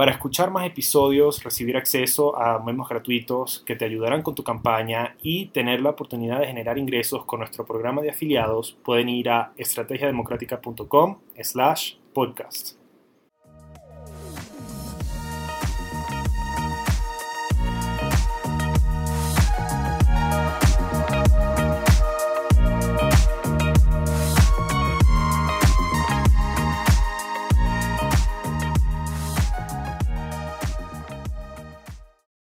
Para escuchar más episodios, recibir acceso a memos gratuitos que te ayudarán con tu campaña y tener la oportunidad de generar ingresos con nuestro programa de afiliados, pueden ir a estrategiademocrática.com slash podcast.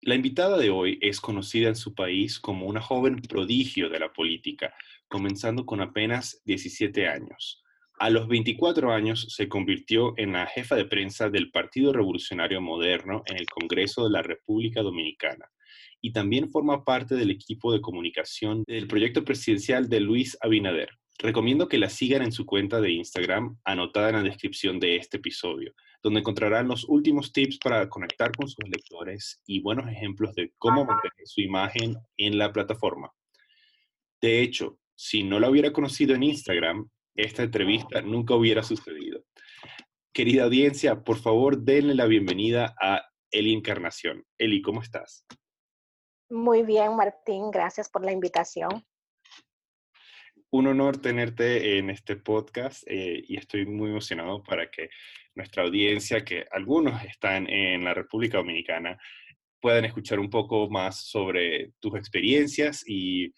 La invitada de hoy es conocida en su país como una joven prodigio de la política, comenzando con apenas 17 años. A los 24 años se convirtió en la jefa de prensa del Partido Revolucionario Moderno en el Congreso de la República Dominicana y también forma parte del equipo de comunicación del proyecto presidencial de Luis Abinader. Recomiendo que la sigan en su cuenta de Instagram anotada en la descripción de este episodio donde encontrarán los últimos tips para conectar con sus lectores y buenos ejemplos de cómo mantener su imagen en la plataforma. De hecho, si no la hubiera conocido en Instagram, esta entrevista nunca hubiera sucedido. Querida audiencia, por favor, denle la bienvenida a Eli Encarnación. Eli, ¿cómo estás? Muy bien, Martín, gracias por la invitación un honor tenerte en este podcast eh, y estoy muy emocionado para que nuestra audiencia, que algunos están en la República Dominicana, puedan escuchar un poco más sobre tus experiencias y,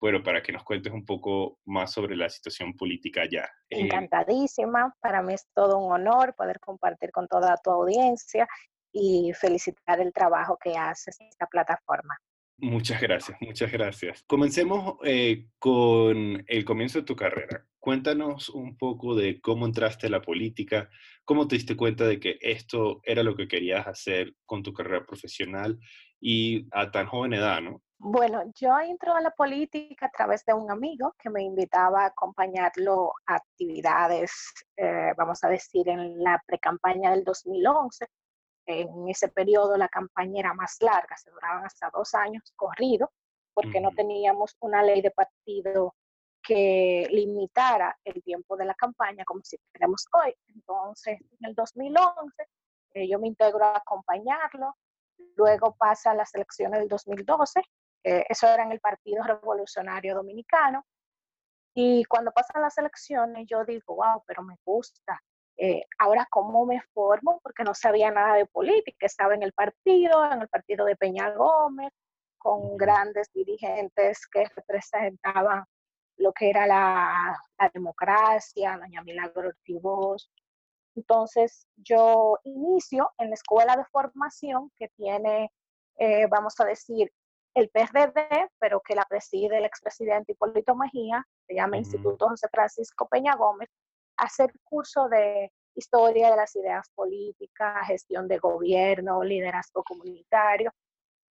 bueno, para que nos cuentes un poco más sobre la situación política allá. Eh, Encantadísima, para mí es todo un honor poder compartir con toda tu audiencia y felicitar el trabajo que haces esta plataforma. Muchas gracias, muchas gracias. Comencemos eh, con el comienzo de tu carrera. Cuéntanos un poco de cómo entraste a la política, cómo te diste cuenta de que esto era lo que querías hacer con tu carrera profesional y a tan joven edad, ¿no? Bueno, yo entré a la política a través de un amigo que me invitaba a acompañarlo a actividades, eh, vamos a decir, en la precampaña del 2011 en ese periodo la campaña era más larga, se duraban hasta dos años corrido, porque no teníamos una ley de partido que limitara el tiempo de la campaña como si tenemos hoy. Entonces, en el 2011, eh, yo me integro a acompañarlo, luego pasa a las elecciones del 2012, eso era en el Partido Revolucionario Dominicano, y cuando pasan las elecciones, yo digo, wow, pero me gusta, eh, ahora, ¿cómo me formo? Porque no sabía nada de política, estaba en el partido, en el partido de Peña Gómez, con grandes dirigentes que representaban lo que era la, democracia, doña Milagro Ortiz Entonces, yo inicio en la escuela de formación que tiene, eh, vamos a decir, el PRD, pero que la preside el expresidente Hipólito Mejía, se llama Instituto José Francisco Peña Gómez, hacer curso de historia de las ideas políticas, gestión de gobierno, liderazgo comunitario.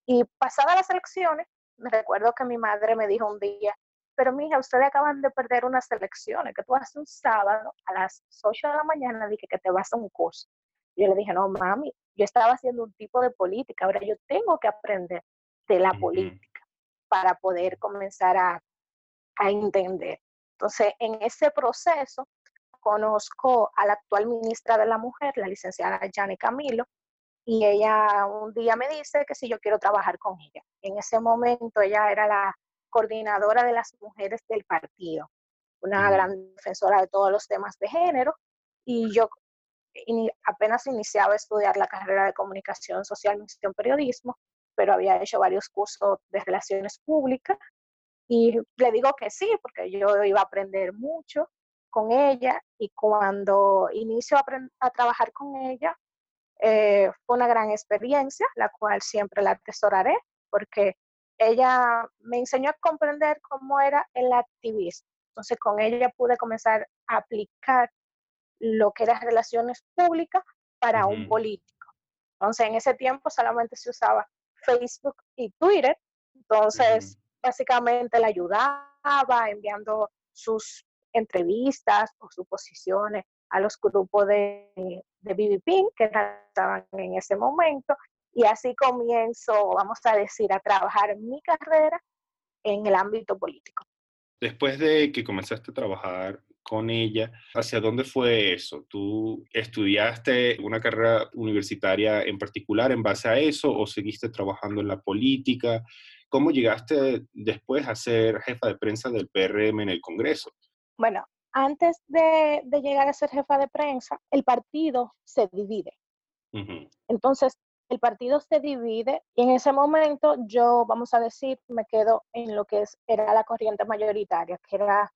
Y pasadas las elecciones, me recuerdo que mi madre me dijo un día, pero mija, ustedes acaban de perder unas elecciones, que tú haces un sábado a las 8 de la mañana, dije que te vas a un curso. Yo le dije, no, mami, yo estaba haciendo un tipo de política, ahora yo tengo que aprender de la política para poder comenzar a, a entender. Entonces, en ese proceso, conozco a la actual ministra de la Mujer, la licenciada Jane Camilo, y ella un día me dice que si yo quiero trabajar con ella. En ese momento ella era la coordinadora de las mujeres del partido, una gran defensora de todos los temas de género, y yo apenas iniciaba a estudiar la carrera de comunicación social, misión, periodismo, pero había hecho varios cursos de relaciones públicas y le digo que sí, porque yo iba a aprender mucho con ella y cuando inicio a, trabajar con ella, eh, fue una gran experiencia, la cual siempre la atesoraré, porque ella me enseñó a comprender cómo era el activismo. Entonces, con ella pude comenzar a aplicar lo que eran relaciones públicas para un político. Entonces, en ese tiempo solamente se usaba Facebook y Twitter. Entonces, básicamente le ayudaba enviando sus entrevistas o suposiciones a los grupos de, de BBP que estaban en ese momento. Y así comienzo, vamos a decir, a trabajar mi carrera en el ámbito político. Después de que comenzaste a trabajar con ella, ¿hacia dónde fue eso? ¿Tú estudiaste una carrera universitaria en particular en base a eso o seguiste trabajando en la política? ¿Cómo llegaste después a ser jefa de prensa del PRM en el Congreso? Bueno, antes de, llegar a ser jefa de prensa, el partido se divide. Entonces, el partido se divide y en ese momento yo, vamos a decir, me quedo en lo que es, era la corriente mayoritaria, que era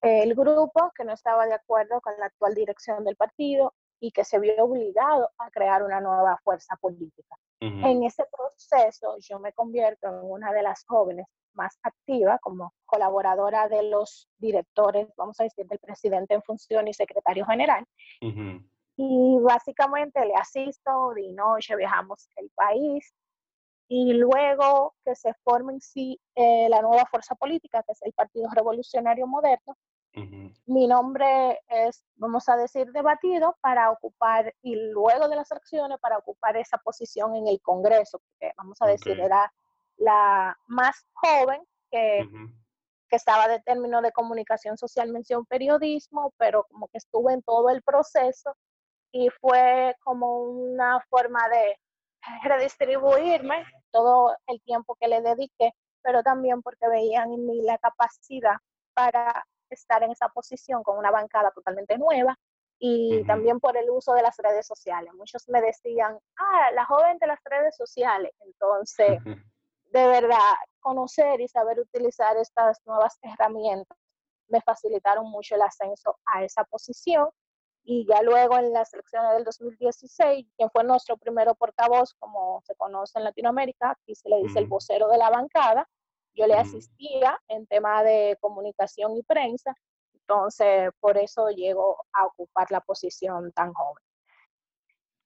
el grupo que no estaba de acuerdo con la actual dirección del partido y que se vio obligado a crear una nueva fuerza política. En ese proceso yo me convierto en una de las jóvenes más activas como colaboradora de los directores, vamos a decir, del presidente en función y secretario general. Y básicamente le asisto, de noche viajamos el país y luego que se forme en sí eh, la nueva fuerza política, que es el Partido Revolucionario Moderno, mi nombre es, vamos a decir, debatido para ocupar, y luego de las elecciones, para ocupar esa posición en el Congreso, que vamos a decir, era la más joven que, que estaba de término de comunicación social, mención periodismo, pero como que estuve en todo el proceso y fue como una forma de redistribuirme todo el tiempo que le dediqué, pero también porque veían en mí la capacidad para estar en esa posición con una bancada totalmente nueva y también por el uso de las redes sociales. Muchos me decían, ah, la joven de las redes sociales. Entonces, de verdad, conocer y saber utilizar estas nuevas herramientas me facilitaron mucho el ascenso a esa posición. Y ya luego en las elecciones del 2016, quien fue nuestro primero portavoz, como se conoce en Latinoamérica, aquí se le dice el vocero de la bancada, yo le asistía en tema de comunicación y prensa, entonces por eso llego a ocupar la posición tan joven.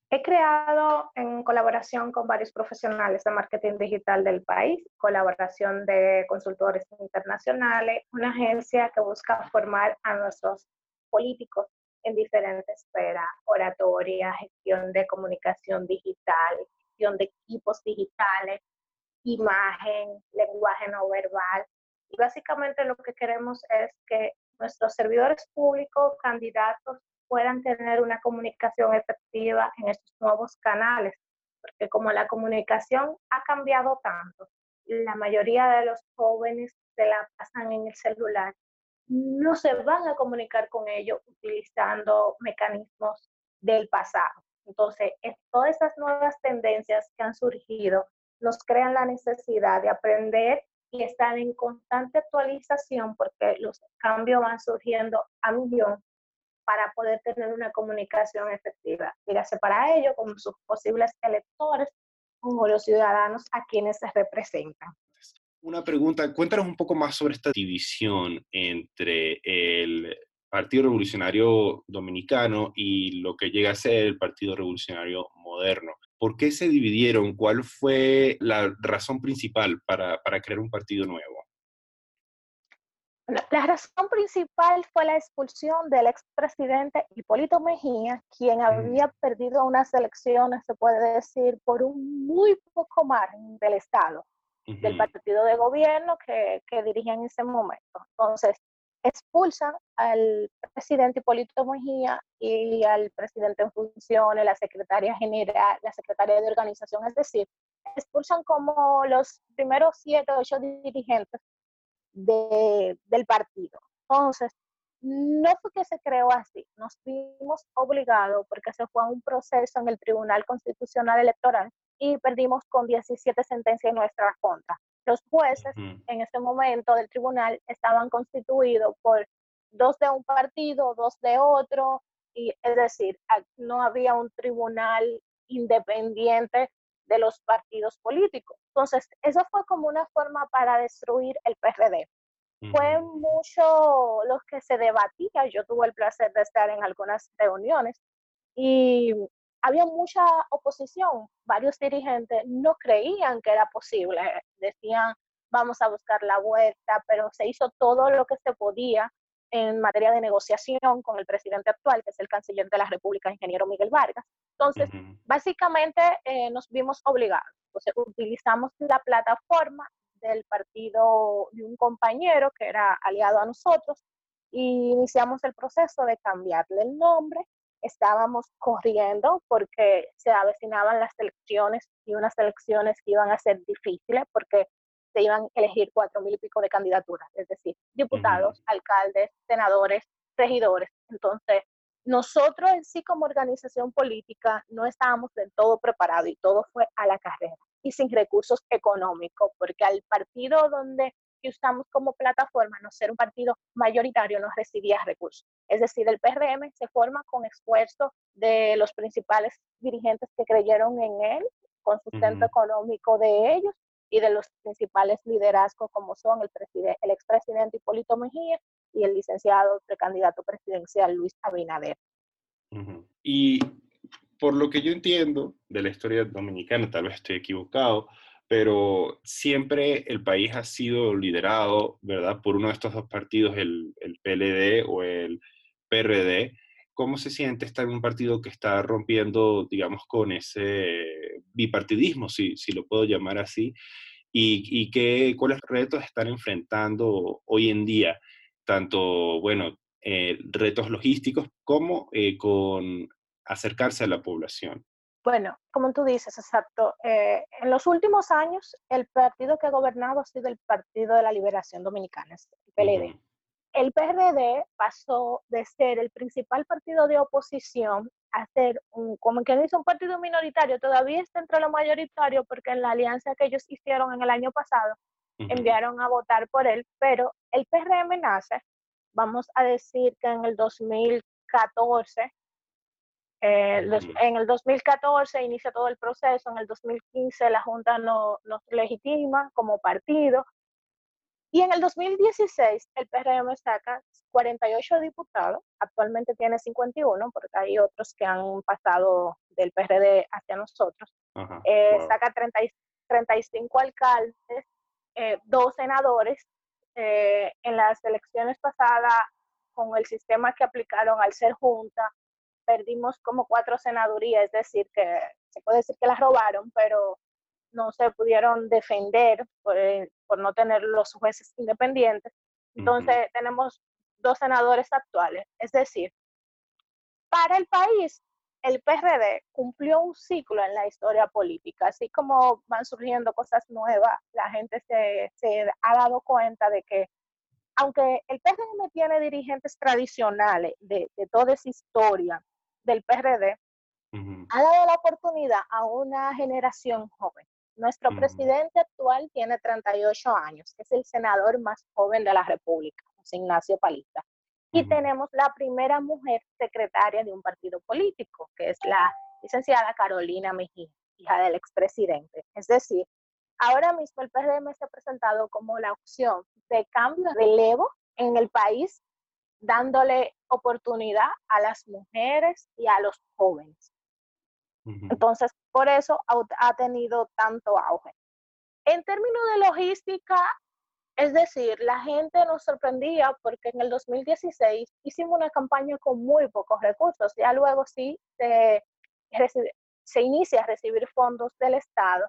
He creado en colaboración con varios profesionales de marketing digital del país, colaboración de consultores internacionales, una agencia que busca formar a nuestros políticos en diferentes esferas, oratoria, gestión de comunicación digital, gestión de equipos digitales, imagen, lenguaje no verbal. Y básicamente lo que queremos es que nuestros servidores públicos, candidatos, puedan tener una comunicación efectiva en estos nuevos canales, porque como la comunicación ha cambiado tanto, la mayoría de los jóvenes se la pasan en el celular, no se van a comunicar con ellos utilizando mecanismos del pasado. Entonces, todas estas nuevas tendencias que han surgido nos crean la necesidad de aprender y estar en constante actualización porque los cambios van surgiendo a millón para poder tener una comunicación efectiva. Dígase para ello como sus posibles electores como los ciudadanos a quienes se representan. Una pregunta, cuéntanos un poco más sobre esta división entre el Partido Revolucionario Dominicano y lo que llega a ser el Partido Revolucionario Moderno. ¿Por qué se dividieron? ¿Cuál fue la razón principal para, crear un partido nuevo? La razón principal fue la expulsión del expresidente Hipólito Mejía, quien había perdido unas elecciones, se puede decir, por un muy poco margen del Estado, del partido de gobierno que, que dirigía en ese momento. Entonces, expulsan al presidente Hipólito Mejía y al presidente en funciones, la secretaria general, la secretaria de organización, es decir, expulsan como los primeros siete o ocho dirigentes de, del partido. Entonces, no fue que se creó así, nos vimos obligados porque se fue a un proceso en el Tribunal Constitucional Electoral y perdimos con 17 sentencias en nuestra contra. Los jueces en ese momento del tribunal estaban constituidos por dos de un partido, dos de otro, y es decir, no había un tribunal independiente de los partidos políticos. Entonces, eso fue como una forma para destruir el PRD. Fue mucho lo que se debatía, yo tuve el placer de estar en algunas reuniones y había mucha oposición. Varios dirigentes no creían que era posible. Decían, vamos a buscar la vuelta, pero se hizo todo lo que se podía en materia de negociación con el presidente actual, que es el canciller de la República, ingeniero Miguel Vargas. Entonces, básicamente eh, nos vimos obligados. Entonces, utilizamos la plataforma del partido de un compañero que era aliado a nosotros y iniciamos el proceso de cambiarle el nombre. Estábamos corriendo porque se avecinaban las elecciones y unas elecciones que iban a ser difíciles porque se iban a elegir cuatro mil y pico de candidaturas, es decir, diputados, alcaldes, senadores, regidores. Entonces, nosotros en sí como organización política no estábamos del todo preparados y todo fue a la carrera y sin recursos económicos, porque al partido donde usamos como plataforma, no ser un partido mayoritario, no recibía recursos. Es decir, el PRM se forma con esfuerzo de los principales dirigentes que creyeron en él, con sustento económico de ellos y de los principales liderazgos como son el, el expresidente Hipólito Mejía y el licenciado precandidato presidencial Luis Abinader. Y por lo que yo entiendo de la historia dominicana, tal vez estoy equivocado, pero siempre el país ha sido liderado, ¿verdad?, por uno de estos dos partidos, el, el PLD o el PRD. ¿Cómo se siente estar en un partido que está rompiendo, digamos, con ese bipartidismo, si, si lo puedo llamar así? ¿Y, y qué, cuáles retos están enfrentando hoy en día? Tanto, bueno, eh, retos logísticos como eh, con acercarse a la población. Bueno, como tú dices, exacto. Eh, en los últimos años, el partido que ha gobernado ha sido el Partido de la Liberación Dominicana, el PLD. El PRD pasó de ser el principal partido de oposición a ser, un, como que dice, un partido minoritario. Todavía está entre lo mayoritario porque en la alianza que ellos hicieron en el año pasado, enviaron a votar por él, pero el PRM nace, vamos a decir que en el 2014, eh, en el 2014 inicia todo el proceso, en el 2015 la Junta nos legitima como partido y en el 2016 el PRM saca 48 diputados, actualmente tiene 51 porque hay otros que han pasado del PRD hacia nosotros, eh, saca 35 alcaldes, eh, dos senadores. En las elecciones pasadas, con el sistema que aplicaron al ser junta, perdimos como cuatro senadurías, es decir, que se puede decir que las robaron, pero no se pudieron defender por, eh, no tener los jueces independientes. Entonces tenemos dos senadores actuales. Es decir, para el país, el PRD cumplió un ciclo en la historia política. Así como van surgiendo cosas nuevas, la gente se, se ha dado cuenta de que aunque el PRD tiene dirigentes tradicionales de, de toda esa historia, del PRD ha dado la oportunidad a una generación joven. Nuestro presidente actual tiene 38 años, es el senador más joven de la República, José Ignacio Palista. Y tenemos la primera mujer secretaria de un partido político, que es la licenciada Carolina Mejía, hija del expresidente. Es decir, ahora mismo el se ha presentado como la opción de cambio de relevo en el país dándole oportunidad a las mujeres y a los jóvenes. Entonces, por eso ha, tenido tanto auge. En términos de logística, es decir, la gente nos sorprendía porque en el 2016 hicimos una campaña con muy pocos recursos. Ya luego sí se, se inicia a recibir fondos del Estado,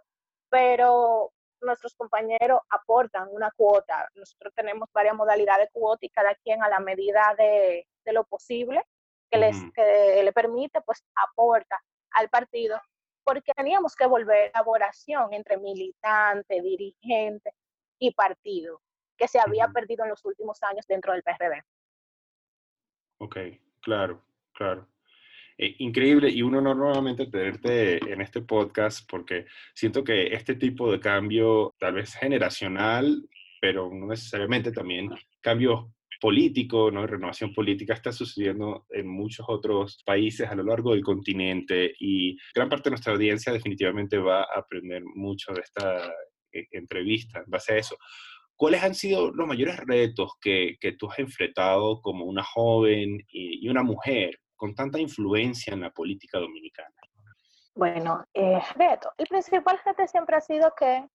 pero nuestros compañeros aportan una cuota. Nosotros tenemos varias modalidades de cuota y cada quien a la medida de, lo posible que, les, que le permite, pues aporta al partido, porque teníamos que volver a elaboración entre militante, dirigente y partido, que se había perdido en los últimos años dentro del PRD. Ok, claro, claro. Eh, increíble y uno no nuevamente tenerte en este podcast porque siento que este tipo de cambio, tal vez generacional, pero no necesariamente también cambio político, ¿no? renovación política está sucediendo en muchos otros países a lo largo del continente y gran parte de nuestra audiencia definitivamente va a aprender mucho de esta entrevista en base a eso. ¿Cuáles han sido los mayores retos que, que tú has enfrentado como una joven y, y una mujer con tanta influencia en la política dominicana? Bueno, eh, Beto, el principal reto siempre ha sido que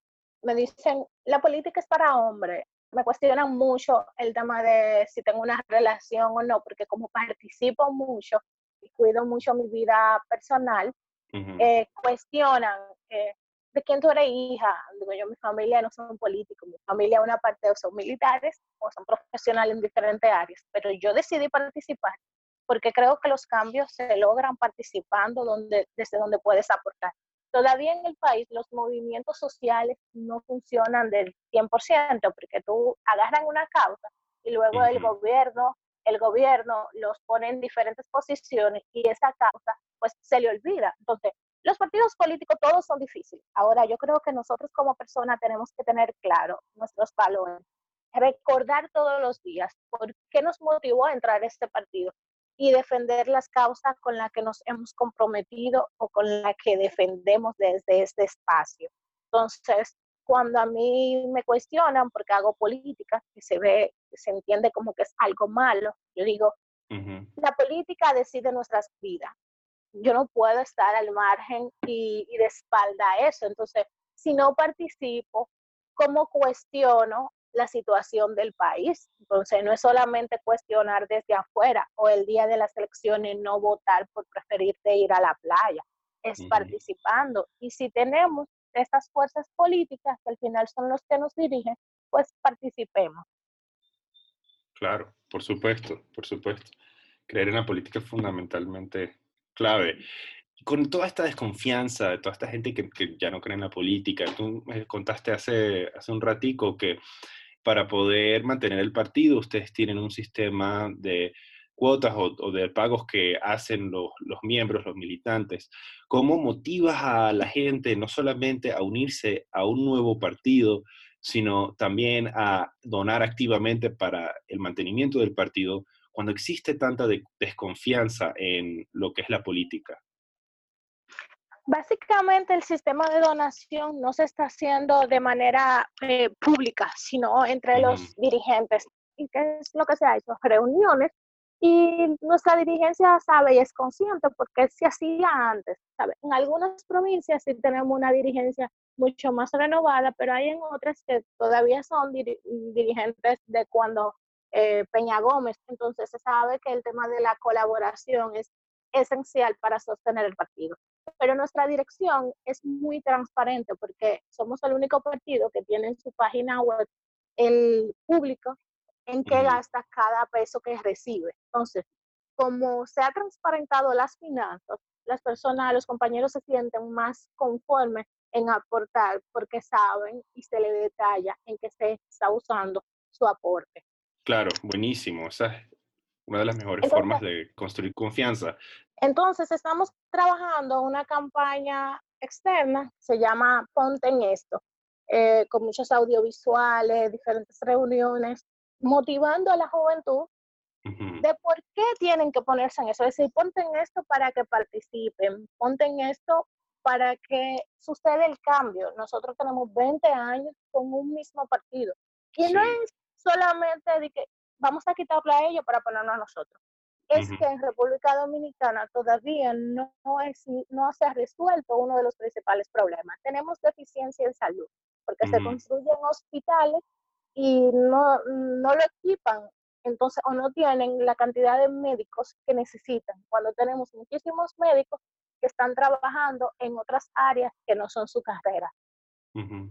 me dicen, la política es para hombres. Me cuestionan mucho el tema de si tengo una relación o no, porque como participo mucho y cuido mucho mi vida personal, eh, cuestionan eh, de quién tú eres hija. Digo yo, mi familia no son políticos, mi familia una parte son militares o son profesionales en diferentes áreas, pero yo decidí participar porque creo que los cambios se logran participando donde, desde donde puedes aportar. Todavía en el país los movimientos sociales no funcionan del 100%, porque tú agarran una causa y luego el gobierno, el gobierno los pone en diferentes posiciones y esa causa pues se le olvida. Entonces, los partidos políticos todos son difíciles. Ahora, yo creo que nosotros como personas tenemos que tener claro nuestros valores, recordar todos los días por qué nos motivó a entrar a este partido y defender las causas con las que nos hemos comprometido o con las que defendemos desde este espacio. Entonces, cuando a mí me cuestionan porque hago política, que se ve, se entiende como que es algo malo, yo digo, la política decide nuestras vidas. Yo no puedo estar al margen y, y de espalda a eso. Entonces, si no participo, ¿cómo cuestiono la situación del país. Entonces, no es solamente cuestionar desde afuera o el día de las elecciones no votar por preferirte ir a la playa, es participando. Y si tenemos estas fuerzas políticas que al final son los que nos dirigen, pues participemos. Claro, por supuesto, por supuesto. Creer en la política es fundamentalmente clave. Con toda esta desconfianza de toda esta gente que, ya no cree en la política, tú me contaste hace, hace un ratico que para poder mantener el partido, ustedes tienen un sistema de cuotas o, de pagos que hacen los, los, miembros, los militantes. ¿Cómo motivas a la gente no solamente a unirse a un nuevo partido, sino también a donar activamente para el mantenimiento del partido cuando existe tanta desconfianza en lo que es la política? Básicamente el sistema de donación no se está haciendo de manera eh, pública, sino entre los dirigentes. ¿Y qué es lo que se ha hecho? Reuniones y nuestra dirigencia sabe y es consciente porque se hacía antes. ¿sabe? En algunas provincias sí tenemos una dirigencia mucho más renovada, pero hay en otras que todavía son dirigentes de cuando eh, Peña Gómez. Entonces se sabe que el tema de la colaboración es esencial para sostener el partido pero nuestra dirección es muy transparente porque somos el único partido que tiene en su página web el público en qué gasta cada peso que recibe. Entonces, como se ha transparentado las finanzas, las personas, los compañeros se sienten más conformes en aportar porque saben y se le detalla en qué se está usando su aporte. Claro, buenísimo. Esa es una de las mejores formas de construir confianza. Entonces, estamos trabajando una campaña externa, se llama Ponte en esto, eh, con muchos audiovisuales, diferentes reuniones, motivando a la juventud de por qué tienen que ponerse en eso. Es decir, ponte en esto para que participen, ponte en esto para que suceda el cambio. Nosotros tenemos 20 años con un mismo partido. Y no es solamente de que vamos a quitarle a ellos para ponernos a nosotros es que en República Dominicana todavía no, es, no se ha resuelto uno de los principales problemas. Tenemos deficiencia en salud, porque se construyen hospitales y no, no lo equipan, entonces, o no tienen la cantidad de médicos que necesitan, cuando tenemos muchísimos médicos que están trabajando en otras áreas que no son su carrera.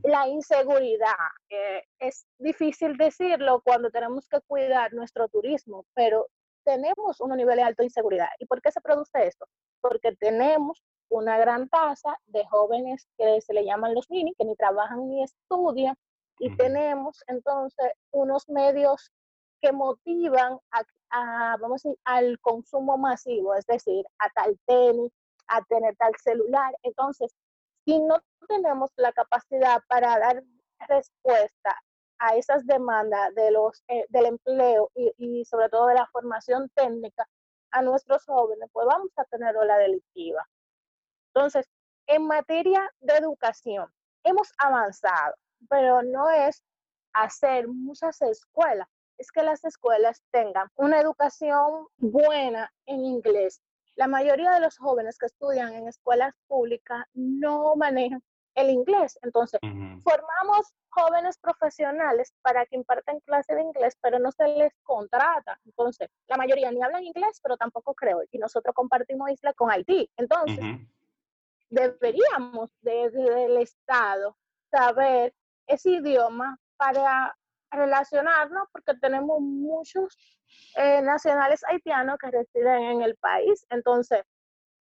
La inseguridad, eh, es difícil decirlo cuando tenemos que cuidar nuestro turismo, pero tenemos un nivel de alta inseguridad. ¿Y por qué se produce esto? Porque tenemos una gran tasa de jóvenes que se le llaman los mini, que ni trabajan ni estudian, y tenemos entonces unos medios que motivan a, vamos a decir, al consumo masivo, es decir, a tal tenis, a tener tal celular. Entonces, si no tenemos la capacidad para dar respuesta a esas demandas de los, eh, del empleo y, sobre todo de la formación técnica a nuestros jóvenes, pues vamos a tener ola delictiva. Entonces, en materia de educación, hemos avanzado, pero no es hacer muchas escuelas, es que las escuelas tengan una educación buena en inglés, la mayoría de los jóvenes que estudian en escuelas públicas no manejan el inglés. Entonces, formamos jóvenes profesionales para que impartan clases de inglés, pero no se les contrata. Entonces, la mayoría ni hablan inglés, pero tampoco creo. Y nosotros compartimos isla con Haití. Entonces, deberíamos desde el Estado saber ese idioma para relacionarnos, porque tenemos muchos eh, nacionales haitianos que residen en el país. Entonces,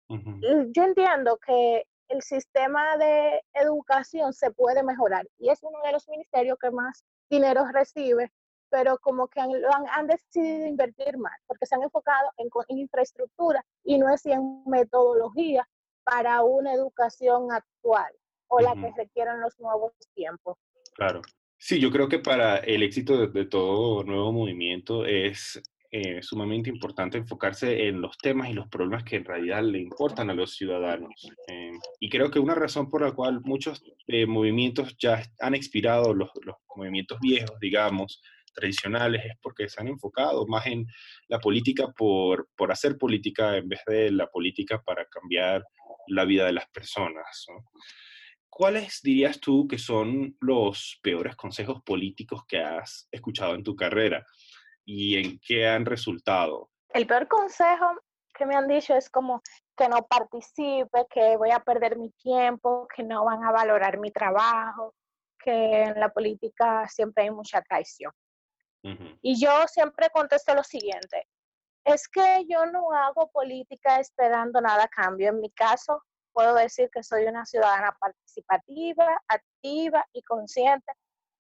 yo entiendo que el sistema de educación se puede mejorar y es uno de los ministerios que más dinero recibe, pero como que han, han, decidido invertir más porque se han enfocado en, infraestructura y no es en metodología para una educación actual o la que requieren los nuevos tiempos. Claro. Sí, yo creo que para el éxito de todo nuevo movimiento es eh, sumamente importante enfocarse en los temas y los problemas que en realidad le importan a los ciudadanos. Eh, y creo que una razón por la cual muchos eh, movimientos ya han expirado, los, movimientos viejos, digamos, tradicionales, es porque se han enfocado más en la política por hacer política en vez de la política para cambiar la vida de las personas. ¿Cuáles dirías tú que son los peores consejos políticos que has escuchado en tu carrera? y en qué han resultado? El peor consejo que me han dicho es como que no participe, que voy a perder mi tiempo, que no van a valorar mi trabajo, que en la política siempre hay mucha traición. Y yo siempre contesto lo siguiente, es que yo no hago política esperando nada a cambio. En mi caso, puedo decir que soy una ciudadana participativa, activa y consciente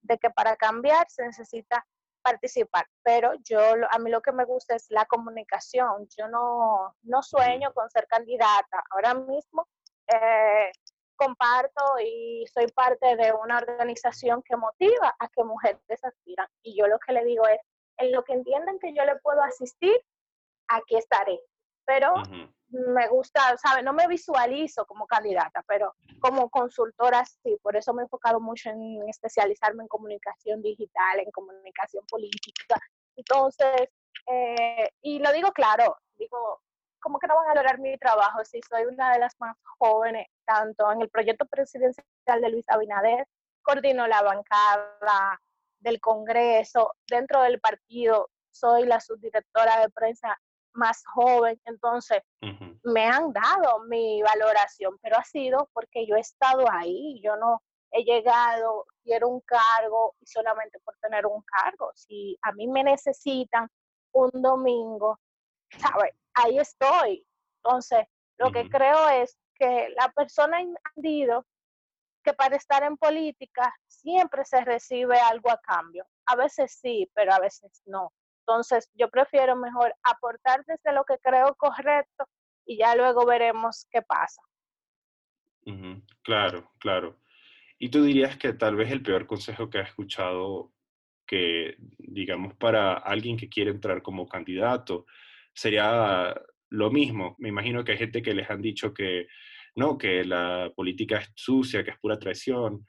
de que para cambiar se necesita participar, pero yo a mí lo que me gusta es la comunicación. Yo no, no sueño con ser candidata. Ahora mismo eh, comparto y soy parte de una organización que motiva a que mujeres aspiran. Y yo lo que le digo es, en lo que entienden que yo le puedo asistir, aquí estaré. Pero me gusta, ¿sabe? No me visualizo como candidata, pero como consultora sí, por eso me he enfocado mucho en especializarme en comunicación digital, en comunicación política. Entonces, eh, y lo digo claro, digo, ¿cómo que no van a valorar mi trabajo si soy una de las más jóvenes, tanto en el proyecto presidencial de Luis Abinader, coordino la bancada del Congreso, dentro del partido soy la subdirectora de prensa más joven, entonces me han dado mi valoración, pero ha sido porque yo he estado ahí, yo no he llegado, quiero un cargo y solamente por tener un cargo. Si a mí me necesitan un domingo, ¿sabes? Ahí estoy. Entonces, lo que creo es que la persona ha entendido que para estar en política siempre se recibe algo a cambio. A veces sí, pero a veces no. Entonces, yo prefiero mejor aportar desde lo que creo correcto y ya luego veremos qué pasa. Claro, claro. ¿Y tú dirías que tal vez el peor consejo que has escuchado que, digamos, para alguien que quiere entrar como candidato sería lo mismo? Me imagino que hay gente que les han dicho que no, que la política es sucia, que es pura traición.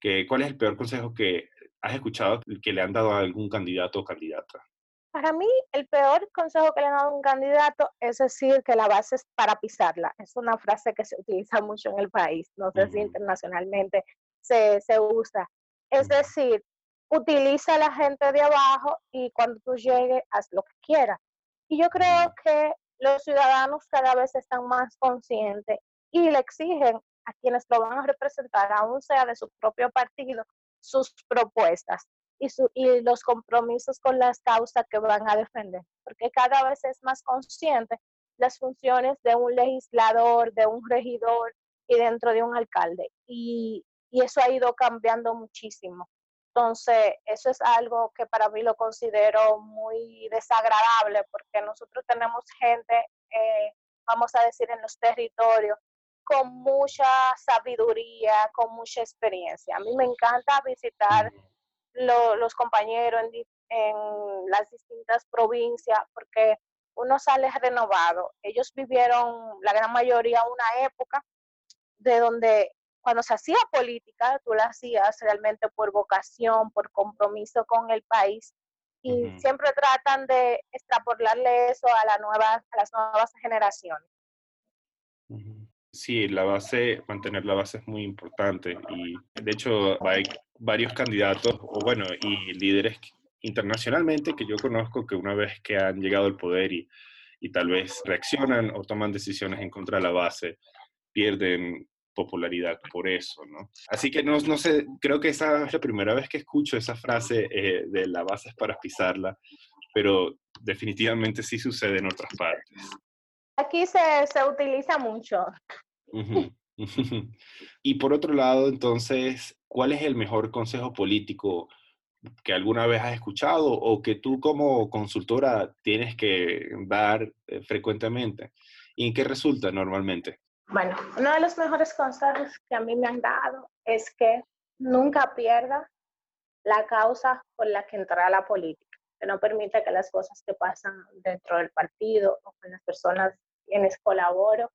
Que, ¿Cuál es el peor consejo que has escuchado que le han dado a algún candidato o candidata? Para mí, el peor consejo que le han dado a un candidato es decir que la base es para pisarla. Es una frase que se utiliza mucho en el país, no sé si internacionalmente se, usa. Es decir, utiliza a la gente de abajo y cuando tú llegues, haz lo que quieras. Y yo creo que los ciudadanos cada vez están más conscientes y le exigen a quienes lo van a representar, aún sea de su propio partido, sus propuestas y, los compromisos con las causas que van a defender, porque cada vez es más consciente las funciones de un legislador, de un regidor y dentro de un alcalde. Y, y eso ha ido cambiando muchísimo. Entonces, eso es algo que para mí lo considero muy desagradable porque nosotros tenemos gente, eh, vamos a decir, en los territorios con mucha sabiduría, con mucha experiencia. A mí me encanta visitar los compañeros en, en las distintas provincias, porque uno sale renovado. Ellos vivieron, la gran mayoría, una época de donde cuando se hacía política, tú la hacías realmente por vocación, por compromiso con el país, y siempre tratan de extrapolarle eso a, la nueva, a las nuevas generaciones. Sí, la base, mantener la base es muy importante y de hecho hay varios candidatos, o bueno, y líderes internacionalmente que yo conozco que una vez que han llegado al poder y, y tal vez reaccionan o toman decisiones en contra de la base, pierden popularidad por eso, ¿no? Así que no, no sé, creo que esa es la primera vez que escucho esa frase eh, de la base es para pisarla, pero definitivamente sí sucede en otras partes. Aquí se, se utiliza mucho. y por otro lado, entonces, ¿cuál es el mejor consejo político que alguna vez has escuchado o que tú como consultora tienes que dar eh, frecuentemente? ¿Y en qué resulta normalmente? Bueno, uno de los mejores consejos que a mí me han dado es que nunca pierda la causa por la que entra a la política, que no permita que las cosas que pasan dentro del partido o con las personas quienes colaboro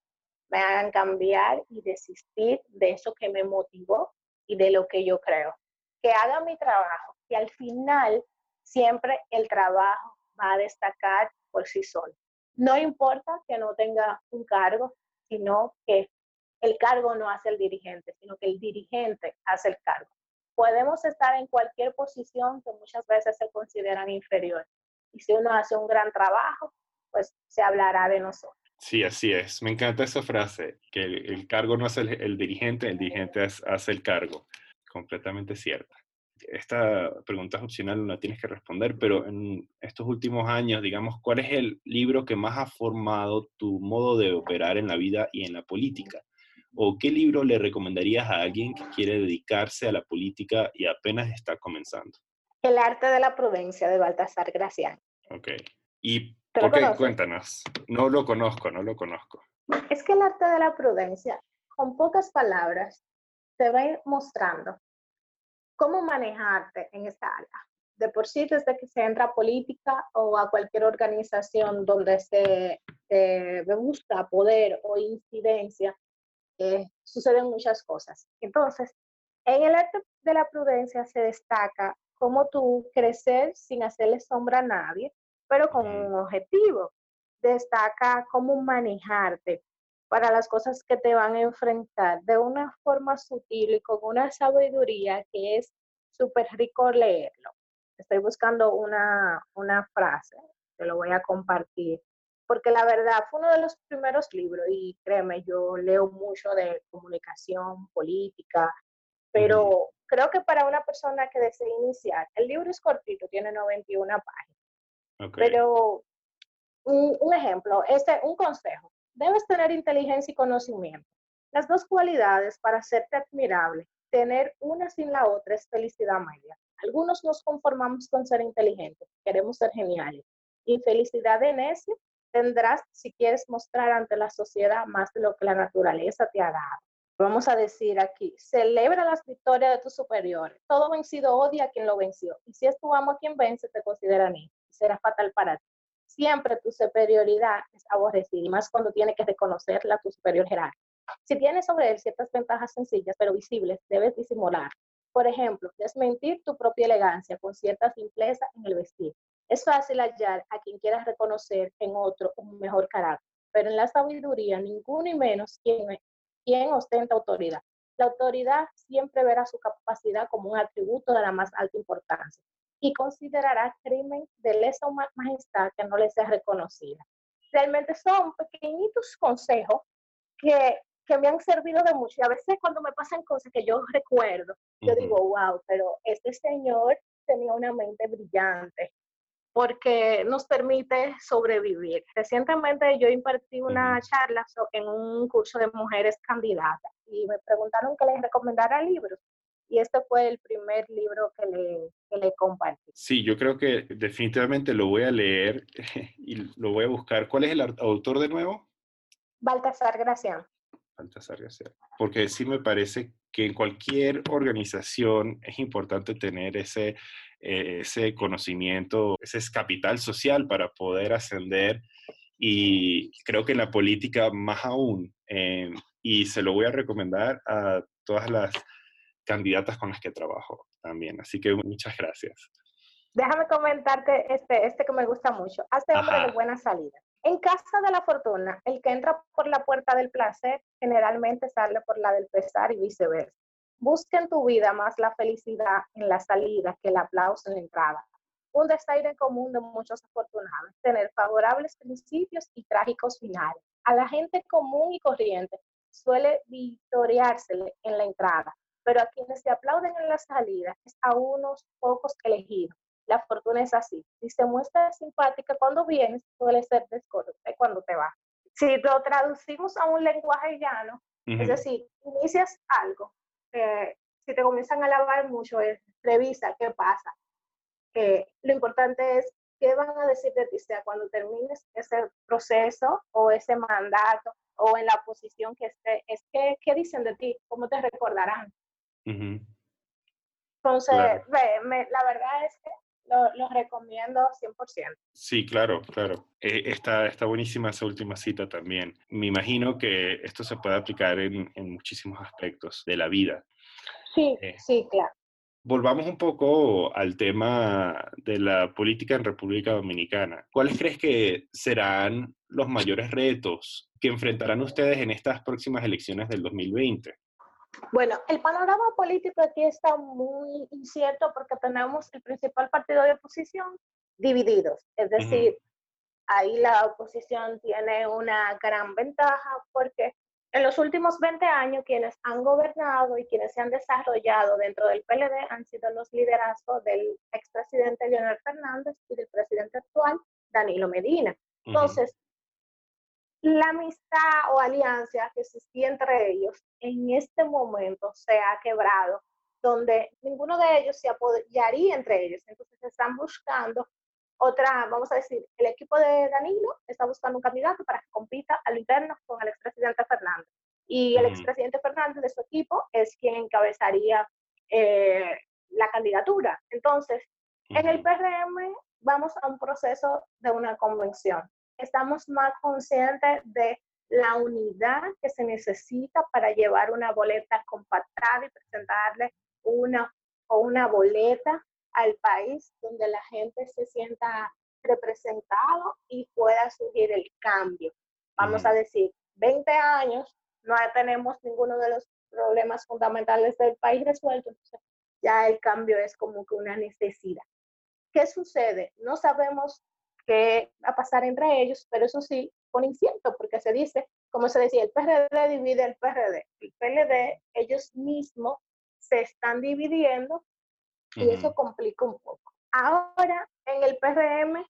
me hagan cambiar y desistir de eso que me motivó y de lo que yo creo. Que haga mi trabajo, y al final siempre el trabajo va a destacar por sí solo. No importa que no tenga un cargo, sino que el cargo no hace el dirigente, sino que el dirigente hace el cargo. Podemos estar en cualquier posición que muchas veces se consideran inferior. Y si uno hace un gran trabajo, pues se hablará de nosotros. Sí, así es. Me encanta esa frase, que el, cargo no hace el, dirigente, el dirigente hace el cargo. Completamente cierta. Esta pregunta es opcional, no la tienes que responder, pero en estos últimos años, digamos, ¿cuál es el libro que más ha formado tu modo de operar en la vida y en la política? ¿O qué libro le recomendarías a alguien que quiere dedicarse a la política y apenas está comenzando? El arte de la prudencia de Baltasar Gracián. Ok. ¿Y por qué? Cuéntanos. No lo conozco, no lo conozco. Es que el arte de la prudencia, con pocas palabras, te va mostrando cómo manejarte en esta área. De por sí, desde que se entra a política o a cualquier organización donde se busca poder o incidencia, eh, suceden muchas cosas. Entonces, en el arte de la prudencia se destaca cómo tú crecer sin hacerle sombra a nadie, pero con un objetivo. Destaca cómo manejarte para las cosas que te van a enfrentar de una forma sutil y con una sabiduría que es súper rico leerlo. Estoy buscando una, una frase, te lo voy a compartir, porque la verdad fue uno de los primeros libros y créeme, yo leo mucho de comunicación, política, pero creo que para una persona que desea iniciar, el libro es cortito, tiene 91 páginas, pero un, un ejemplo, este, un consejo, debes tener inteligencia y conocimiento, las dos cualidades para hacerte admirable. Tener una sin la otra es felicidad media. Algunos nos conformamos con ser inteligentes, queremos ser geniales. Infelicidad de necio tendrás si quieres mostrar ante la sociedad más de lo que la naturaleza te ha dado. Vamos a decir aquí, celebra las victorias de tus superiores. Todo vencido odia a quien lo venció. Y si es tu amo quien vence, te considera ni será fatal para ti siempre tu superioridad es aborrecida, y más cuando tiene que reconocerla tu superior jerárquico. Si tienes sobre él ciertas ventajas sencillas pero visibles, debes disimular. Por ejemplo, desmentir tu propia elegancia con cierta simpleza en el vestir. Es fácil hallar a quien quieras reconocer en otro un mejor carácter, pero en la sabiduría ninguno y menos quien, quien ostenta autoridad. La autoridad siempre verá su capacidad como un atributo de la más alta importancia y considerará crimen de lesa majestad que no le sea reconocida. Realmente son pequeñitos consejos que, que, me han servido de mucho y a veces cuando me pasan cosas que yo recuerdo, yo digo, wow, pero este señor tenía una mente brillante porque nos permite sobrevivir. Recientemente yo impartí una charla en un curso de mujeres candidatas y me preguntaron que les recomendara libros y este fue el primer libro que le, que le compartí. Sí, yo creo que definitivamente lo voy a leer y lo voy a buscar. ¿Cuál es el autor de nuevo? Baltasar Gracián. Baltasar Gracián. Porque sí me parece que en cualquier organización es importante tener ese, eh, ese conocimiento, ese capital social para poder ascender y creo que en la política más aún. Eh, y se lo voy a recomendar a todas las candidatas con las que trabajo también. Así que muchas gracias. Déjame comentarte este, este que me gusta mucho. Hazte hombre de buena salida. En casa de la fortuna, el que entra por la puerta del placer generalmente sale por la del pesar y viceversa. Busca en tu vida más la felicidad en la salida que el aplauso en la entrada. Un desaire común de muchos afortunados, tener favorables principios y trágicos finales. A la gente común y corriente suele victoriársele en la entrada, pero a quienes se aplauden en la salida es a unos pocos elegidos. La fortuna es así. Si se muestra simpática cuando vienes, suele ser descortés cuando te vas. Si lo traducimos a un lenguaje llano, es decir, inicias algo, eh, si te comienzan a alabar mucho, es revisa qué pasa. lo importante es qué van a decir de ti, sea cuando termines ese proceso o ese mandato o en la posición que esté, es que, qué dicen de ti, cómo te recordarán. Entonces, la verdad es que lo, recomiendo 100%. Sí, claro, claro. Eh, está, está buenísima esa última cita también. Me imagino que esto se puede aplicar en, en muchísimos aspectos de la vida. Sí, eh, sí, claro. Volvamos un poco al tema de la política en República Dominicana. ¿Cuáles crees que serán los mayores retos que enfrentarán ustedes en estas próximas elecciones del 2020? Bueno, el panorama político aquí está muy incierto porque tenemos el principal partido de oposición divididos. Es decir, ahí la oposición tiene una gran ventaja porque en los últimos 20 años quienes han gobernado y quienes se han desarrollado dentro del PLD han sido los liderazgos del expresidente Leonel Fernández y del presidente actual Danilo Medina. Entonces, la amistad o alianza que existía entre ellos en este momento se ha quebrado, donde ninguno de ellos se apoyaría entre ellos. Entonces están buscando otra, vamos a decir, el equipo de Danilo está buscando un candidato para que compita al interno con el expresidente Fernández. Y el expresidente Fernández de su equipo es quien encabezaría eh, la candidatura. Entonces, en el PRM vamos a un proceso de una convención estamos más conscientes de la unidad que se necesita para llevar una boleta compactada y presentarle una o una boleta al país donde la gente se sienta representado y pueda surgir el cambio. Vamos a decir, 20 años, no tenemos ninguno de los problemas fundamentales del país resuelto, entonces ya el cambio es como que una necesidad. ¿Qué sucede? No sabemos qué va a pasar entre ellos, pero eso sí, con incierto, porque se dice, como se decía, el PRD divide el PRD. El PLD, ellos mismos se están dividiendo y eso complica un poco. Ahora, en el PRM,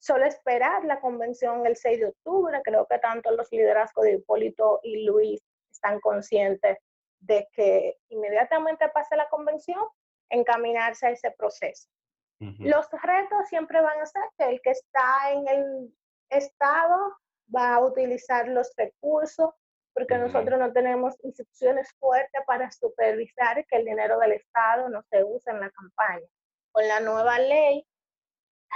solo esperar la convención el 6 de octubre. Creo que tanto los liderazgos de Hipólito y Luis están conscientes de que inmediatamente pase la convención, encaminarse a ese proceso. Los retos siempre van a ser que el que está en el Estado va a utilizar los recursos, porque nosotros no tenemos instituciones fuertes para supervisar que el dinero del Estado no se use en la campaña. Con la nueva ley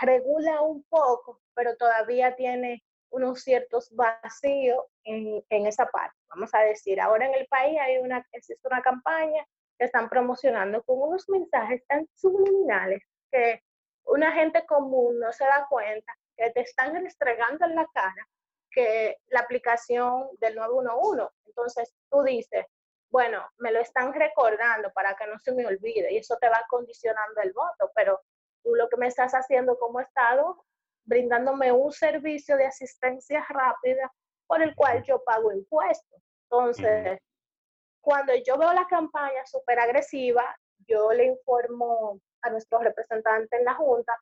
regula un poco, pero todavía tiene unos ciertos vacíos en, en, esa parte. Vamos a decir, ahora en el país hay una, existe una campaña que están promocionando con unos mensajes tan subliminales que una gente común no se da cuenta que te están restregando en la cara que la aplicación del 911. Entonces tú dices, bueno, me lo están recordando para que no se me olvide y eso te va condicionando el voto, pero tú lo que me estás haciendo como Estado, brindándome un servicio de asistencia rápida por el cual yo pago impuestos. Entonces, cuando yo veo la campaña súper agresiva, yo le informo a nuestro representante en la Junta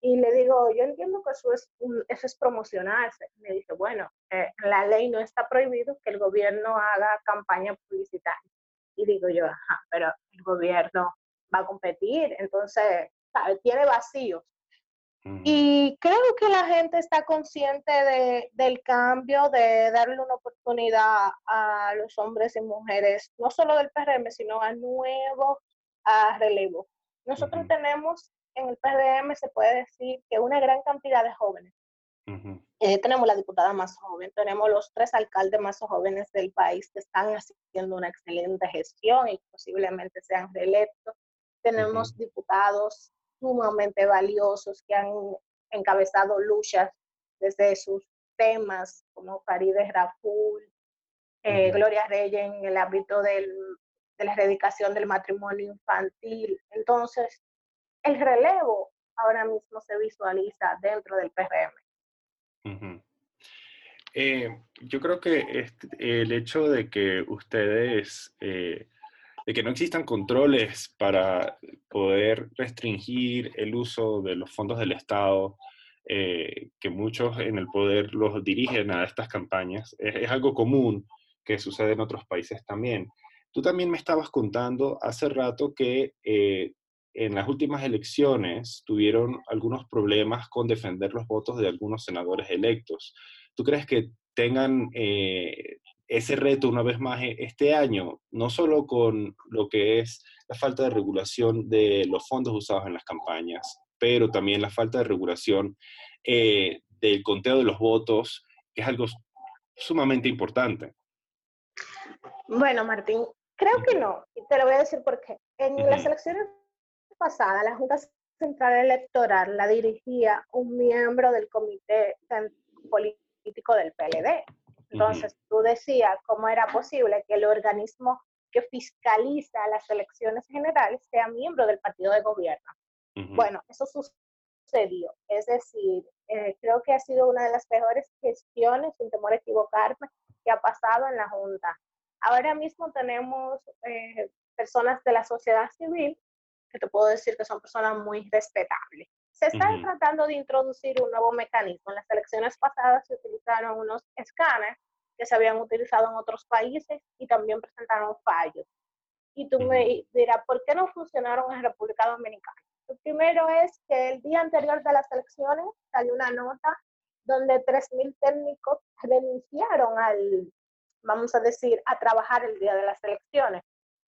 y le digo, yo entiendo que eso es, eso es promocionarse. Me dice, bueno, eh, la ley no está prohibido que el gobierno haga campaña publicitaria. Y digo yo, ajá, pero el gobierno va a competir, entonces, tiene vacíos. Y creo que la gente está consciente de, del cambio, de darle una oportunidad a los hombres y mujeres, no solo del PRM, sino a nuevos a relevo. Nosotros tenemos en el PRM, se puede decir que una gran cantidad de jóvenes. Eh, tenemos la diputada más joven, tenemos los tres alcaldes más jóvenes del país que están haciendo una excelente gestión y posiblemente sean reelectos. Tenemos diputados sumamente valiosos que han encabezado luchas desde sus temas como Farideh Raful, eh, Gloria Reyes en el ámbito del, de la erradicación del matrimonio infantil. Entonces, el relevo ahora mismo se visualiza dentro del PRM. Eh, yo creo que este, el hecho de que ustedes, eh, de que no existan controles para poder restringir el uso de los fondos del Estado, eh, que muchos en el poder los dirigen a estas campañas, es, algo común que sucede en otros países también. Tú también me estabas contando hace rato que en las últimas elecciones tuvieron algunos problemas con defender los votos de algunos senadores electos. ¿Tú crees que tengan eh, ese reto una vez más e-, este año, no solo con lo que es la falta de regulación de los fondos usados en las campañas, pero también la falta de regulación eh, del conteo de los votos, que es algo sumamente importante? Bueno, Martín, creo que no, y te lo voy a decir por qué. En las elecciones pasadas, la Junta Central Electoral la dirigía un miembro del Comité Político del PLD. Entonces, tú decías cómo era posible que el organismo que fiscaliza las elecciones generales sea miembro del partido de gobierno. Bueno, eso sucedió. Es decir, eh, creo que ha sido una de las mejores gestiones, sin temor a equivocarme, que ha pasado en la Junta. Ahora mismo tenemos eh, personas de la sociedad civil, que te puedo decir que son personas muy respetables. Se está tratando de introducir un nuevo mecanismo. En las elecciones pasadas se utilizaron unos escáneres que se habían utilizado en otros países y también presentaron fallos. Y tú me dirás, ¿por qué no funcionaron en República Dominicana? Lo primero es que el día anterior de las elecciones salió una nota donde 3.000 técnicos renunciaron al, vamos a decir, a trabajar el día de las elecciones.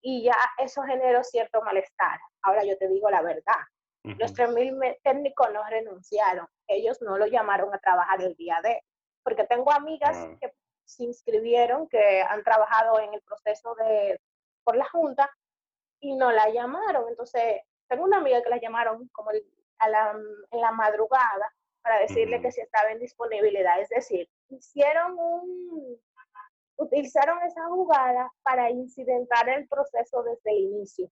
Y ya eso generó cierto malestar. Ahora yo te digo la verdad. Los 3.000 técnicos no renunciaron, ellos no lo llamaron a trabajar el día de, porque tengo amigas ah. que se inscribieron, que han trabajado en el proceso de, por la Junta y no la llamaron. Entonces, tengo una amiga que la llamaron como a la, en la madrugada para decirle que si estaba en disponibilidad. Es decir, hicieron un, utilizaron esa jugada para incidentar el proceso desde el inicio.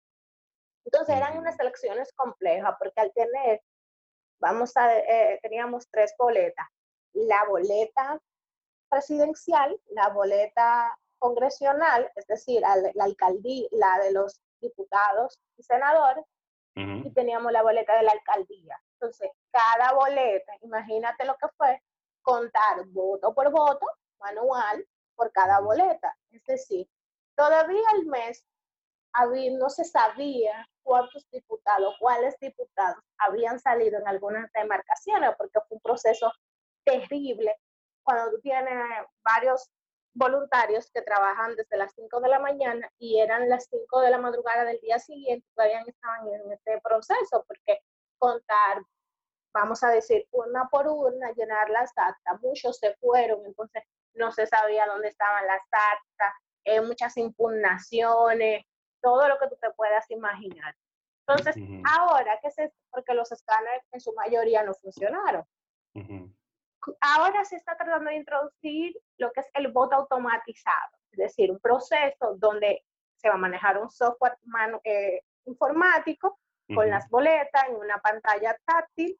Entonces eran unas elecciones complejas porque al tener, vamos a, eh, teníamos tres boletas. La boleta presidencial, la boleta congresional, es decir, la alcaldía, la de los diputados y senadores, y teníamos la boleta de la alcaldía. Entonces, cada boleta, imagínate lo que fue, contar voto por voto, manual, por cada boleta. Es decir, todavía el mes no se sabía cuántos diputados, cuáles diputados habían salido en algunas demarcaciones, porque fue un proceso terrible cuando tú tienes varios voluntarios que trabajan desde las 5 de la mañana y eran las 5 de la madrugada del día siguiente, todavía estaban en este proceso, porque contar, vamos a decir, una por una, llenar las actas, muchos se fueron, entonces no se sabía dónde estaban las actas, eh, muchas impugnaciones, todo lo que tú te puedas imaginar. Entonces, ahora que se, porque los escáneres en su mayoría no funcionaron. Ahora se está tratando de introducir lo que es el voto automatizado, es decir, un proceso donde se va a manejar un software eh, informático con las boletas en una pantalla táctil,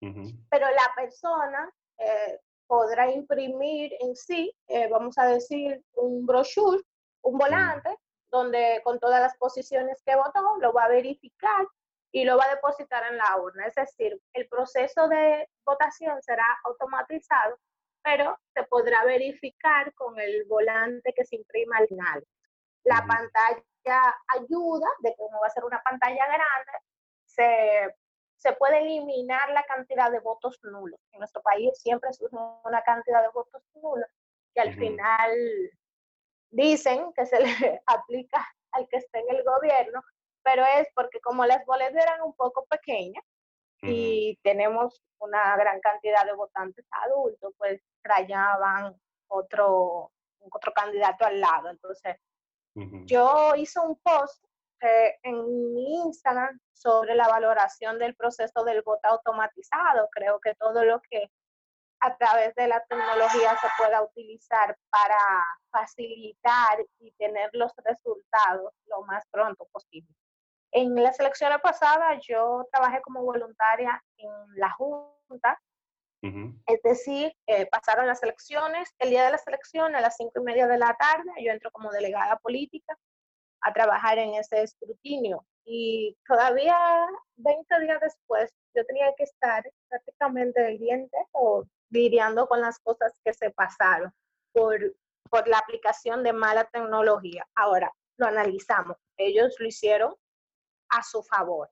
pero la persona eh, podrá imprimir en sí, eh, vamos a decir, un brochure, un volante, donde con todas las posiciones que votó, lo va a verificar y lo va a depositar en la urna. Es decir, el proceso de votación será automatizado, pero se podrá verificar con el volante que se imprima al final. La pantalla ayuda, de cómo va a ser una pantalla grande, se, se puede eliminar la cantidad de votos nulos. En nuestro país siempre surge una cantidad de votos nulos que al final dicen que se le aplica al que esté en el gobierno, pero es porque como las boletas eran un poco pequeñas y tenemos una gran cantidad de votantes adultos, pues trayaban otro, otro candidato al lado. Entonces, yo hice un post eh, en mi Instagram sobre la valoración del proceso del voto automatizado. Creo que todo lo que a través de la tecnología se pueda utilizar para facilitar y tener los resultados lo más pronto posible. En las elecciones pasadas yo trabajé como voluntaria en la Junta, es decir, eh, pasaron las elecciones, el día de las elecciones a las cinco y media de la tarde yo entro como delegada política a trabajar en ese escrutinio y todavía 20 días después yo tenía que estar prácticamente el diente o lidiando con las cosas que se pasaron por, por la aplicación de mala tecnología. Ahora, lo analizamos. Ellos lo hicieron a su favor.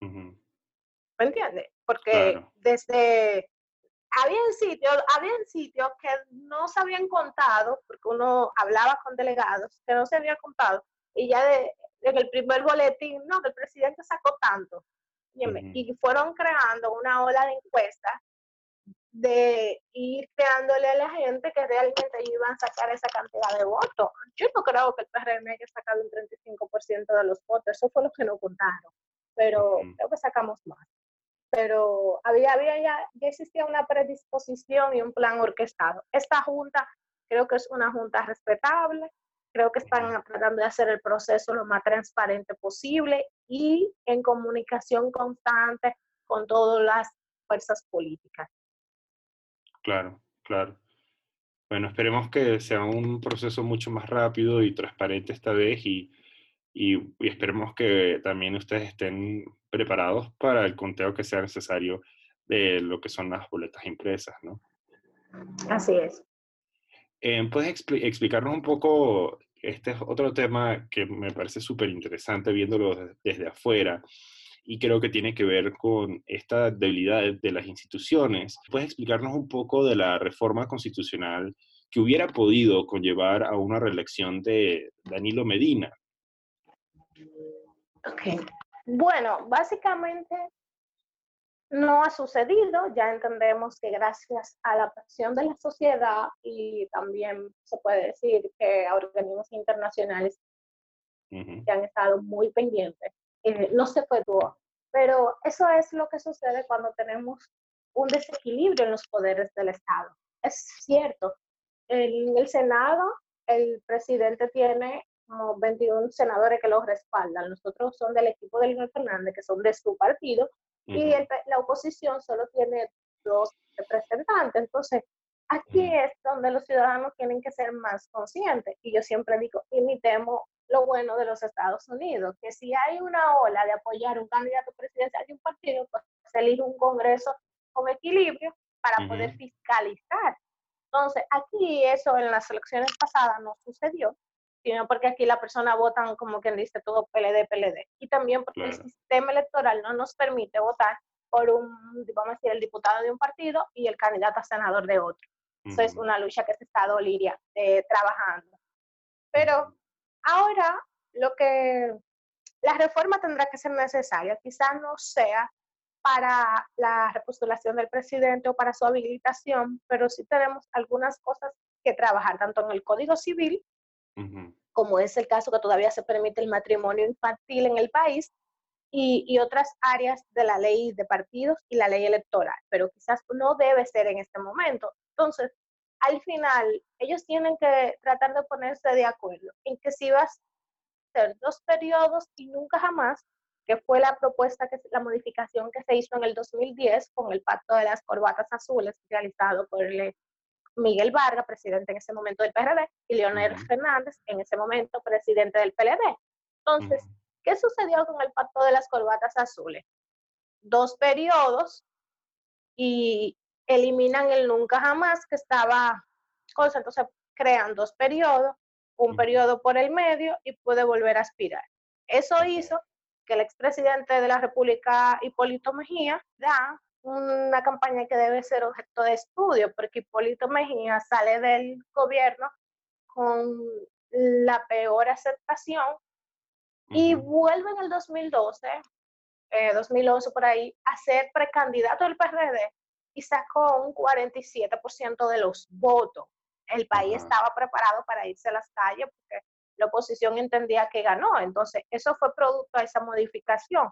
¿Me entiendes? Porque desde había sitios, había sitios que no se habían contado, porque uno hablaba con delegados, que no se había contado, y ya de, en el primer boletín, no, que el presidente sacó tanto. Y fueron creando una ola de encuestas de ir creándole a la gente que realmente iban a sacar esa cantidad de votos. Yo no creo que el PRM haya sacado un 35% de los votos, eso fue lo que no contaron, pero creo que sacamos más. Pero había, había ya, ya existía una predisposición y un plan orquestado. Esta junta creo que es una junta respetable, creo que están tratando de hacer el proceso lo más transparente posible y en comunicación constante con todas las fuerzas políticas. Claro, claro. Bueno, esperemos que sea un proceso mucho más rápido y transparente esta vez y, y, esperemos que también ustedes estén preparados para el conteo que sea necesario de lo que son las boletas impresas, ¿no? Así es. Eh, ¿Puedes explicarnos un poco, este es otro tema que me parece súper interesante viéndolo desde afuera, y creo que tiene que ver con esta debilidad de las instituciones. ¿Puedes explicarnos un poco de la reforma constitucional que hubiera podido conllevar a una reelección de Danilo Medina? Ok. Bueno, básicamente no ha sucedido. Ya entendemos que gracias a la presión de la sociedad y también se puede decir que a organismos internacionales que han estado muy pendientes, eh, no se efectuó. Pero eso es lo que sucede cuando tenemos un desequilibrio en los poderes del Estado. Es cierto, en el Senado el presidente tiene como 21 senadores que lo respaldan. Los otros son del equipo de Leonel Fernández, que son de su partido, y la oposición solo tiene dos representantes. Entonces, aquí es donde los ciudadanos tienen que ser más conscientes. Y yo siempre digo, imitemos lo bueno de los Estados Unidos, que si hay una ola de apoyar un candidato presidencial de un partido, pues se elige un Congreso con equilibrio para poder fiscalizar. Entonces, aquí eso en las elecciones pasadas no sucedió, sino porque aquí la persona votan como quien dice todo PLD, PLD. Y también porque el sistema electoral no nos permite votar por un, vamos a decir, el diputado de un partido y el candidato a senador de otro. Eso es una lucha que se está Liria eh, trabajando. Pero Ahora, lo que la reforma tendrá que ser necesaria, quizás no sea para la repostulación del presidente o para su habilitación, pero sí tenemos algunas cosas que trabajar, tanto en el Código Civil, como es el caso que todavía se permite el matrimonio infantil en el país, y, y, otras áreas de la ley de partidos y la ley electoral, pero quizás no debe ser en este momento. Entonces, al final ellos tienen que tratar de ponerse de acuerdo en que si vas a ser dos periodos y nunca jamás, que fue la propuesta, que la modificación que se hizo en el 2010 con el pacto de las corbatas azules realizado por Miguel Vargas, presidente en ese momento del PRD, y Leonel Fernández, en ese momento presidente del PLD. Entonces, ¿qué sucedió con el pacto de las corbatas azules? Dos periodos y eliminan el nunca jamás que estaba cosa, entonces crean dos periodos, un periodo por el medio y puede volver a aspirar. Eso hizo que el expresidente de la República, Hipólito Mejía, da una campaña que debe ser objeto de estudio, porque Hipólito Mejía sale del gobierno con la peor aceptación y vuelve en el 2012, 2011 eh, por ahí, a ser precandidato del PRD y sacó un 47% de los votos. El país estaba preparado para irse a las calles porque la oposición entendía que ganó. Entonces, eso fue producto de esa modificación.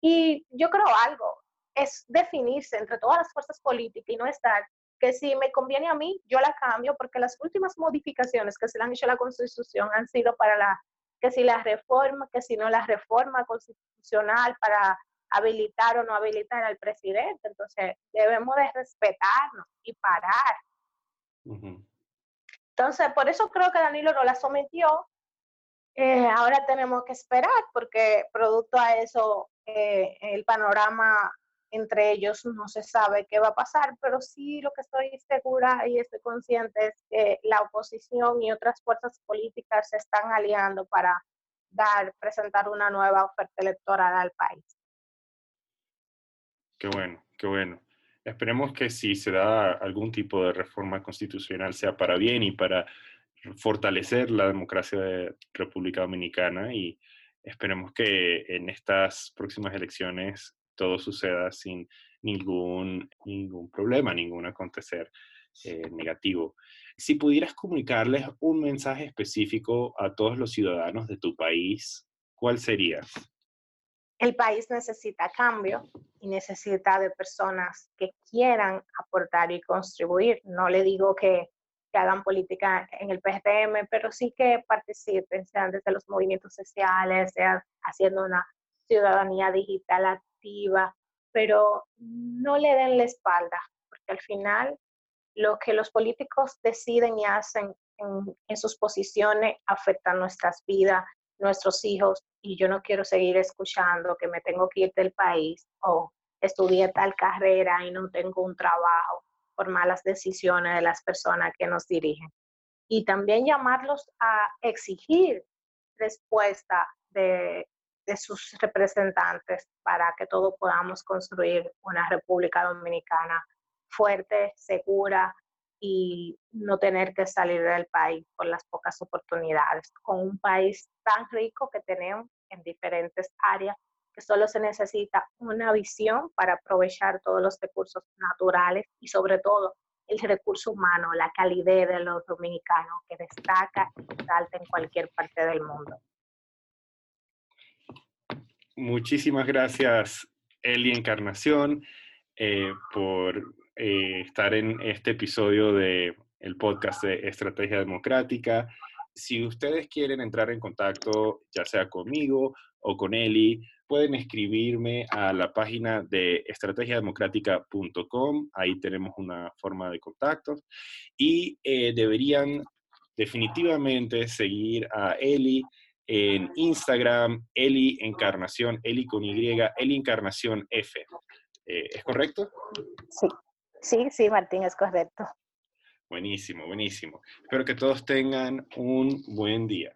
Y yo creo algo, es definirse entre todas las fuerzas políticas y no estar que si me conviene a mí, yo la cambio, porque las últimas modificaciones que se le han hecho a la Constitución han sido para la, que si la reforma, que si no la reforma constitucional para habilitar o no habilitar al presidente. Entonces, debemos de respetarnos y parar. Entonces, por eso creo que Danilo no la sometió. Eh, ahora tenemos que esperar, porque producto a eso, eh, el panorama entre ellos no se sabe qué va a pasar, pero sí lo que estoy segura y estoy consciente es que la oposición y otras fuerzas políticas se están aliando para dar, presentar una nueva oferta electoral al país. Qué bueno, qué bueno. Esperemos que si se da algún tipo de reforma constitucional sea para bien y para fortalecer la democracia de República Dominicana y esperemos que en estas próximas elecciones todo suceda sin ningún, ningún problema, ningún acontecer eh, negativo. Si pudieras comunicarles un mensaje específico a todos los ciudadanos de tu país, ¿cuál sería? El país necesita cambio y necesita de personas que quieran aportar y contribuir. No le digo que, hagan política en el PSDM, pero sí que participen, sean desde los movimientos sociales, sean haciendo una ciudadanía digital activa, pero no le den la espalda, porque al final lo que los políticos deciden y hacen en, sus posiciones afecta nuestras vidas, nuestros hijos, y yo no quiero seguir escuchando que me tengo que ir del país o estudié tal carrera y no tengo un trabajo por malas decisiones de las personas que nos dirigen. Y también llamarlos a exigir respuesta de, de sus representantes para que todos podamos construir una República Dominicana fuerte, segura y no tener que salir del país por las pocas oportunidades, con un país tan rico que tenemos en diferentes áreas que solo se necesita una visión para aprovechar todos los recursos naturales y sobre todo el recurso humano, la calidad de los dominicanos que destaca y salta en cualquier parte del mundo. Muchísimas gracias, Eli Encarnación, eh, por eh, estar en este episodio del el podcast de Estrategia Democrática. Si ustedes quieren entrar en contacto, ya sea conmigo o con Eli, pueden escribirme a la página de estrategiademocrática.com. Ahí tenemos una forma de contacto. Y eh, deberían definitivamente seguir a Eli en Instagram, Eli Encarnación, Eli con Y, Eli Encarnación F. Eh, ¿Es correcto? Sí, sí, sí, Martín, es correcto. Buenísimo, buenísimo. Espero que todos tengan un buen día.